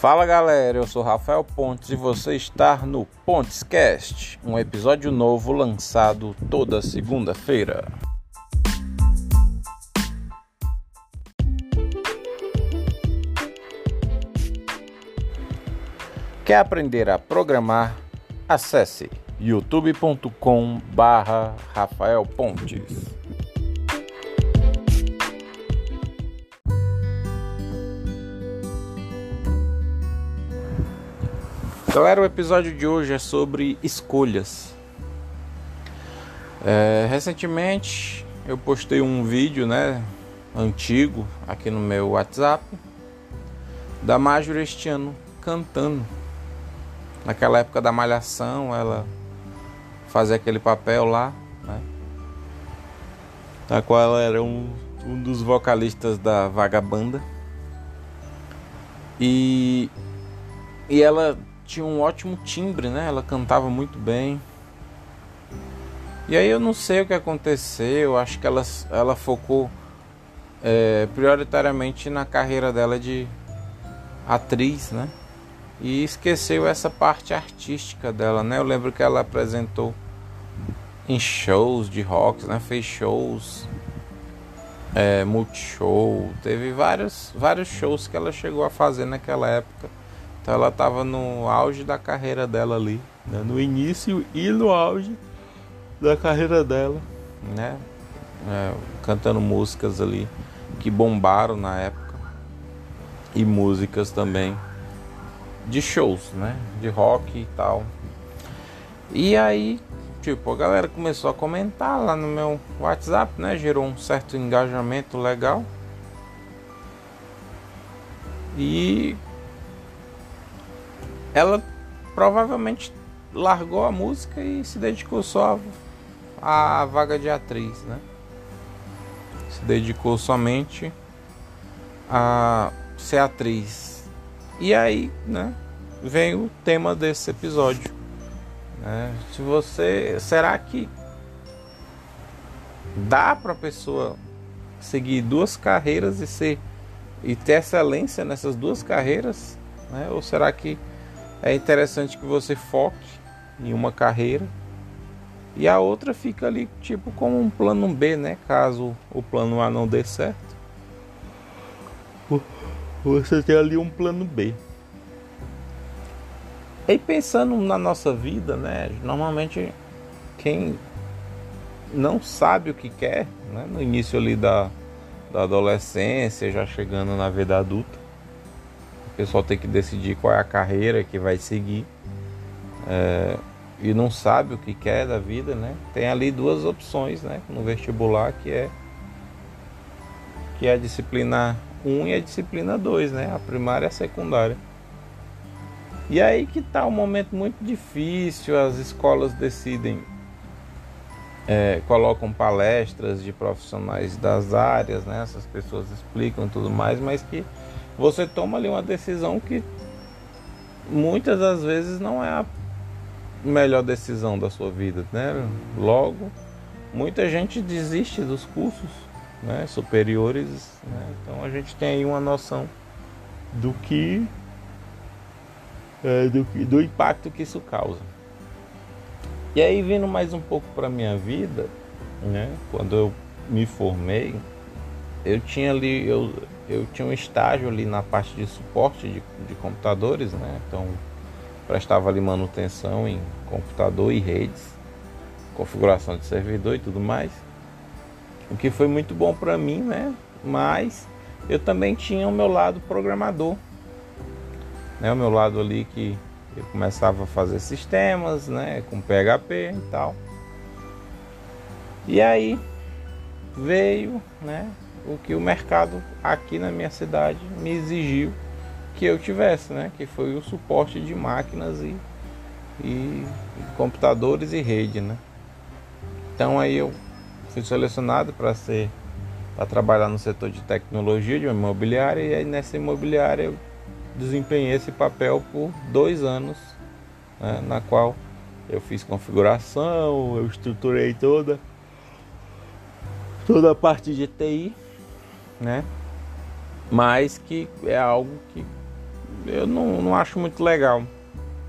Fala galera, eu sou Rafael Pontes e você está no Pontescast, um episódio novo lançado toda segunda-feira. Quer aprender a programar? Acesse youtube.com/barra Galera, o episódio de hoje é sobre escolhas. É, recentemente eu postei um vídeo, né, antigo aqui no meu WhatsApp da Major este ano cantando. Naquela época da malhação, ela fazia aquele papel lá, né? Na qual ela era um, um dos vocalistas da Vagabanda. E, e ela tinha um ótimo timbre, né? Ela cantava muito bem. E aí eu não sei o que aconteceu, acho que ela, ela focou é, prioritariamente na carreira dela de atriz, né? E esqueceu essa parte artística dela, né? Eu lembro que ela apresentou em shows de rock, né? Fez shows, é, multishow, teve vários, vários shows que ela chegou a fazer naquela época então ela estava no auge da carreira dela ali, né? no início e no auge da carreira dela, né? É, cantando músicas ali que bombaram na época e músicas também de shows, né? De rock e tal. E aí, tipo, a galera começou a comentar lá no meu WhatsApp, né? Gerou um certo engajamento legal. E ela provavelmente largou a música e se dedicou só à vaga de atriz, né? Se dedicou somente a ser atriz. E aí, né, vem o tema desse episódio. Né? Se você, será que dá para pessoa seguir duas carreiras e ser e ter excelência nessas duas carreiras, né? Ou será que é interessante que você foque em uma carreira e a outra fica ali tipo como um plano B, né? Caso o plano A não dê certo, você tem ali um plano B. E pensando na nossa vida, né? Normalmente quem não sabe o que quer, né? no início ali da, da adolescência, já chegando na vida adulta, pessoal tem que decidir qual é a carreira que vai seguir é, e não sabe o que quer da vida, né? Tem ali duas opções, né? No vestibular que é que é a disciplina 1 e a disciplina 2, né? A primária e a secundária. E aí que está um momento muito difícil, as escolas decidem, é, colocam palestras de profissionais das áreas, né? Essas pessoas explicam tudo mais, mas que você toma ali uma decisão que muitas das vezes não é a melhor decisão da sua vida, né? Logo, muita gente desiste dos cursos né, superiores, né? então a gente tem aí uma noção do que, é, do, do impacto que isso causa. E aí vindo mais um pouco para minha vida, né? Quando eu me formei, eu tinha ali eu eu tinha um estágio ali na parte de suporte de, de computadores, né? Então prestava ali manutenção em computador e redes, configuração de servidor e tudo mais. O que foi muito bom para mim, né? Mas eu também tinha o meu lado programador, né? O meu lado ali que eu começava a fazer sistemas, né? Com PHP e tal. E aí veio, né? O que o mercado aqui na minha cidade me exigiu que eu tivesse, né? Que foi o suporte de máquinas e, e, computadores e rede, né? Então aí eu fui selecionado para ser para trabalhar no setor de tecnologia de uma imobiliária e aí nessa imobiliária eu desempenhei esse papel por dois anos, né? na qual eu fiz configuração, eu estruturei toda toda a parte de TI né? Mas que é algo que eu não, não acho muito legal.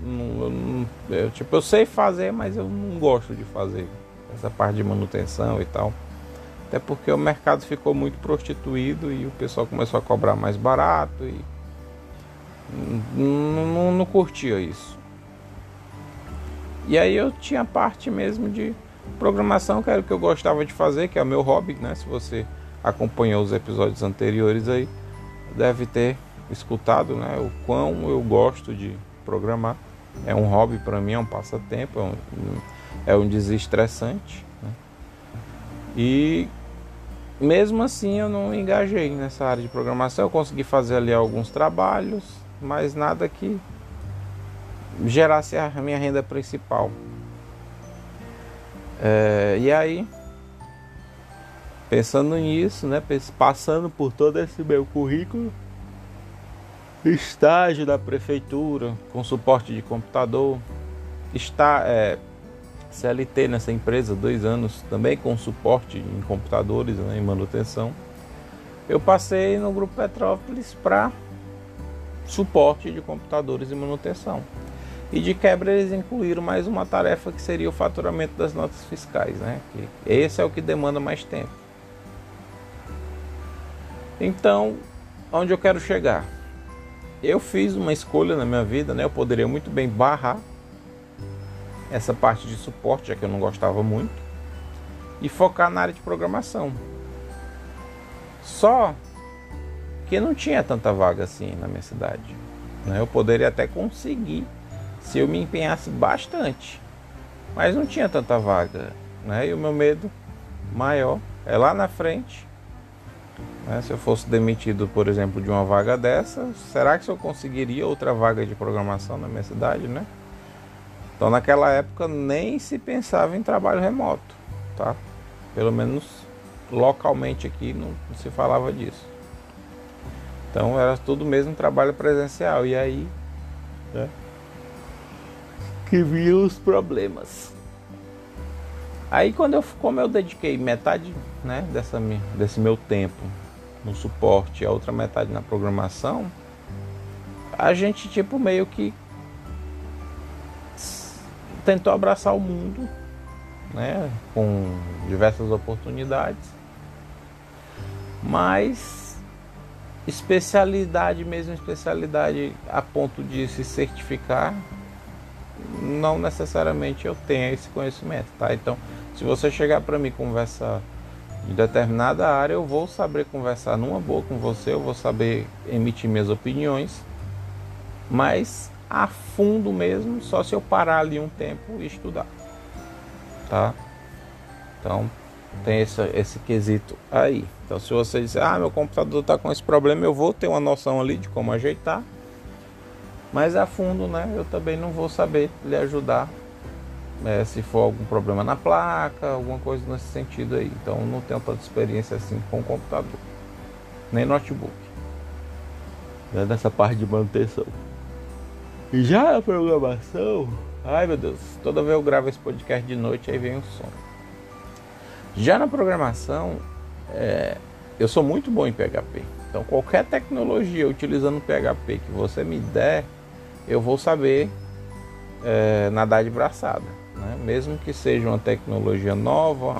Não, eu, eu, tipo, eu sei fazer, mas eu não gosto de fazer essa parte de manutenção e tal. Até porque o mercado ficou muito prostituído e o pessoal começou a cobrar mais barato e não, não, não curtia isso. E aí eu tinha parte mesmo de programação, que era o que eu gostava de fazer, que é o meu hobby, né? Se você acompanhou os episódios anteriores aí, deve ter escutado, né? O quão eu gosto de programar. É um hobby para mim, é um passatempo, é um, é um desestressante. Né? E mesmo assim eu não engajei nessa área de programação. Eu consegui fazer ali alguns trabalhos, mas nada que gerasse a minha renda principal. É, e aí, pensando nisso, né, passando por todo esse meu currículo, estágio da prefeitura com suporte de computador, está é, CLT nessa empresa dois anos também com suporte em computadores, né, em manutenção. Eu passei no grupo Petrópolis para suporte de computadores e manutenção. E de quebra eles incluíram mais uma tarefa que seria o faturamento das notas fiscais, né? Que esse é o que demanda mais tempo. Então, onde eu quero chegar? Eu fiz uma escolha na minha vida, né? Eu poderia muito bem barrar essa parte de suporte, já que eu não gostava muito, e focar na área de programação. Só que não tinha tanta vaga assim na minha cidade. Né? Eu poderia até conseguir se eu me empenhasse bastante. Mas não tinha tanta vaga. Né? E o meu medo maior é lá na frente. Né? Se eu fosse demitido, por exemplo, de uma vaga dessa, será que eu conseguiria outra vaga de programação na minha cidade? Né? Então naquela época nem se pensava em trabalho remoto. Tá? Pelo menos localmente aqui não, se falava disso. Então era tudo mesmo trabalho presencial. E aí. Né? que vinham os problemas. Aí quando eu, como eu dediquei metade né, dessa, desse meu tempo no suporte e a outra metade na programação, a gente tipo meio que tentou abraçar o mundo, né, com diversas oportunidades, mas especialidade mesmo, especialidade a ponto de se certificar, não necessariamente eu tenho esse conhecimento, tá? Então, se você chegar para mim conversar em determinada área, eu vou saber conversar numa boa com você, eu vou saber emitir minhas opiniões, mas a fundo mesmo, só se eu parar ali um tempo e estudar, tá? Então, tem esse, esse quesito aí. Então, se você disser, ah, meu computador está com esse problema, eu vou ter uma noção ali de como ajeitar mas a fundo, né? Eu também não vou saber lhe ajudar é, se for algum problema na placa, alguma coisa nesse sentido aí. Então não tenho tanta experiência assim com computador, nem notebook. Né, nessa parte de manutenção. E já a programação, ai meu Deus, toda vez eu gravo esse podcast de noite, aí vem o som. Já na programação, é, eu sou muito bom em PHP. Então qualquer tecnologia utilizando PHP que você me der, eu vou saber é, nadar de braçada, né? mesmo que seja uma tecnologia nova.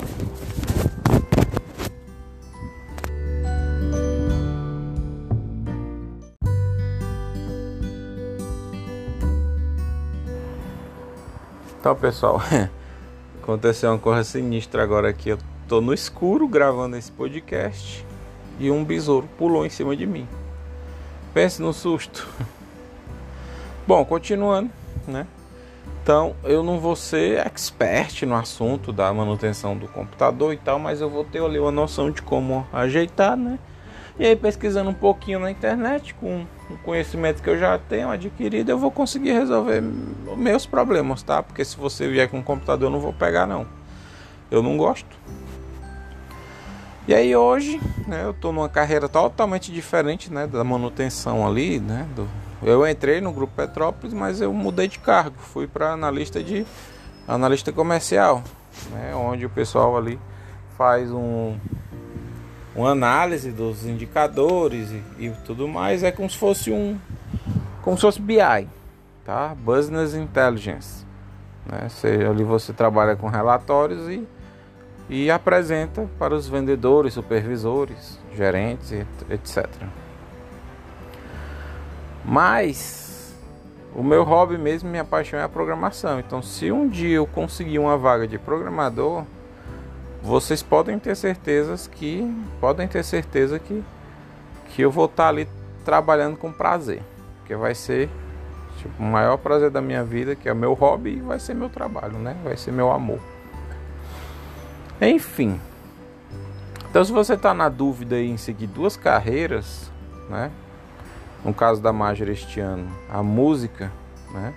Então, pessoal, aconteceu uma coisa sinistra agora aqui. Eu tô no escuro gravando esse podcast e um besouro pulou em cima de mim. Pense no susto. Bom, continuando, né? Então, eu não vou ser expert no assunto da manutenção do computador e tal, mas eu vou ter ali uma noção de como ajeitar, né? E aí, pesquisando um pouquinho na internet, com o conhecimento que eu já tenho adquirido, eu vou conseguir resolver meus problemas, tá? Porque se você vier com um computador, eu não vou pegar, não. Eu não gosto. E aí hoje, né, eu estou numa carreira totalmente diferente, né, da manutenção ali, né, do, eu entrei no grupo Petrópolis, mas eu mudei de cargo, fui para analista de analista comercial, né, onde o pessoal ali faz um uma análise dos indicadores e, e tudo mais, é como se fosse um como se fosse BI, tá? Business Intelligence. Né? Você, ali você trabalha com relatórios e, e apresenta para os vendedores, supervisores, gerentes, etc. Mas o meu hobby mesmo, minha paixão é a programação. Então, se um dia eu conseguir uma vaga de programador, vocês podem ter certezas que podem ter certeza que que eu vou estar ali trabalhando com prazer, que vai ser tipo, o maior prazer da minha vida, que é o meu hobby e vai ser meu trabalho, né? Vai ser meu amor. Enfim. Então se você está na dúvida em seguir duas carreiras, né? No caso da Major este ano, a música, né?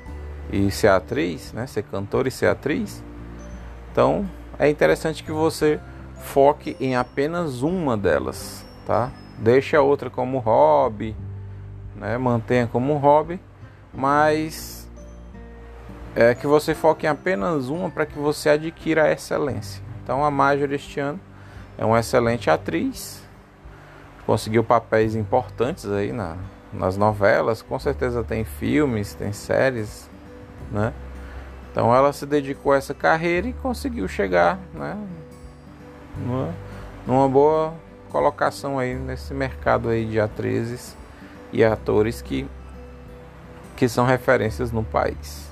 E ser atriz, né? Ser cantora e ser atriz. Então é interessante que você foque em apenas uma delas, tá? Deixe a outra como hobby, né? Mantenha como hobby, mas é que você foque em apenas uma para que você adquira a excelência. Então a Major este ano é uma excelente atriz, conseguiu papéis importantes aí na, nas novelas, com certeza tem filmes, tem séries, né? Então ela se dedicou a essa carreira e conseguiu chegar né, numa, numa boa colocação aí nesse mercado aí de atrizes e atores que, que são referências no país.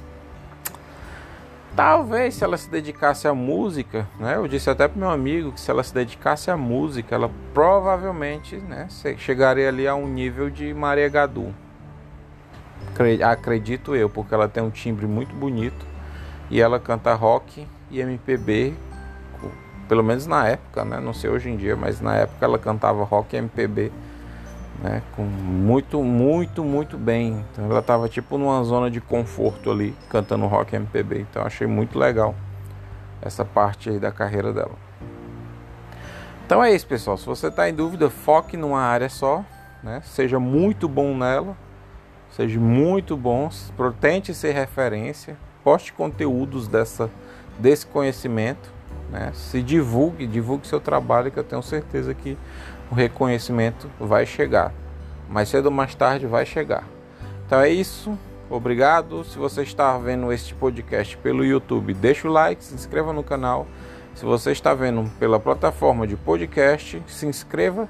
Talvez se ela se dedicasse à música, né? Eu disse até para meu amigo que se ela se dedicasse à música, ela provavelmente, né, chegaria ali a um nível de Maria Gadu. Acredito eu, porque ela tem um timbre muito bonito e ela canta rock e MPB, pelo menos na época, né? Não sei hoje em dia, mas na época ela cantava rock e MPB, né? Com muito, muito, muito bem. Então ela tava tipo numa zona de conforto ali, cantando rock MPB. Então achei muito legal essa parte aí da carreira dela. Então é isso, pessoal. Se você está em dúvida, foque numa área só, né? Seja muito bom nela, seja muito bom, tente ser referência, poste conteúdos dessa, desse conhecimento, né? se divulgue, divulgue seu trabalho, que eu tenho certeza que o reconhecimento vai chegar. Mais cedo ou mais tarde vai chegar. Então é isso. Obrigado. Se você está vendo este podcast pelo YouTube, deixa o like, se inscreva no canal. Se você está vendo pela plataforma de podcast, se inscreva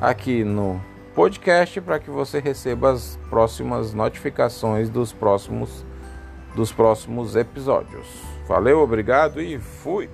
aqui no podcast para que você receba as próximas notificações dos próximos dos próximos episódios. Valeu, obrigado e fui!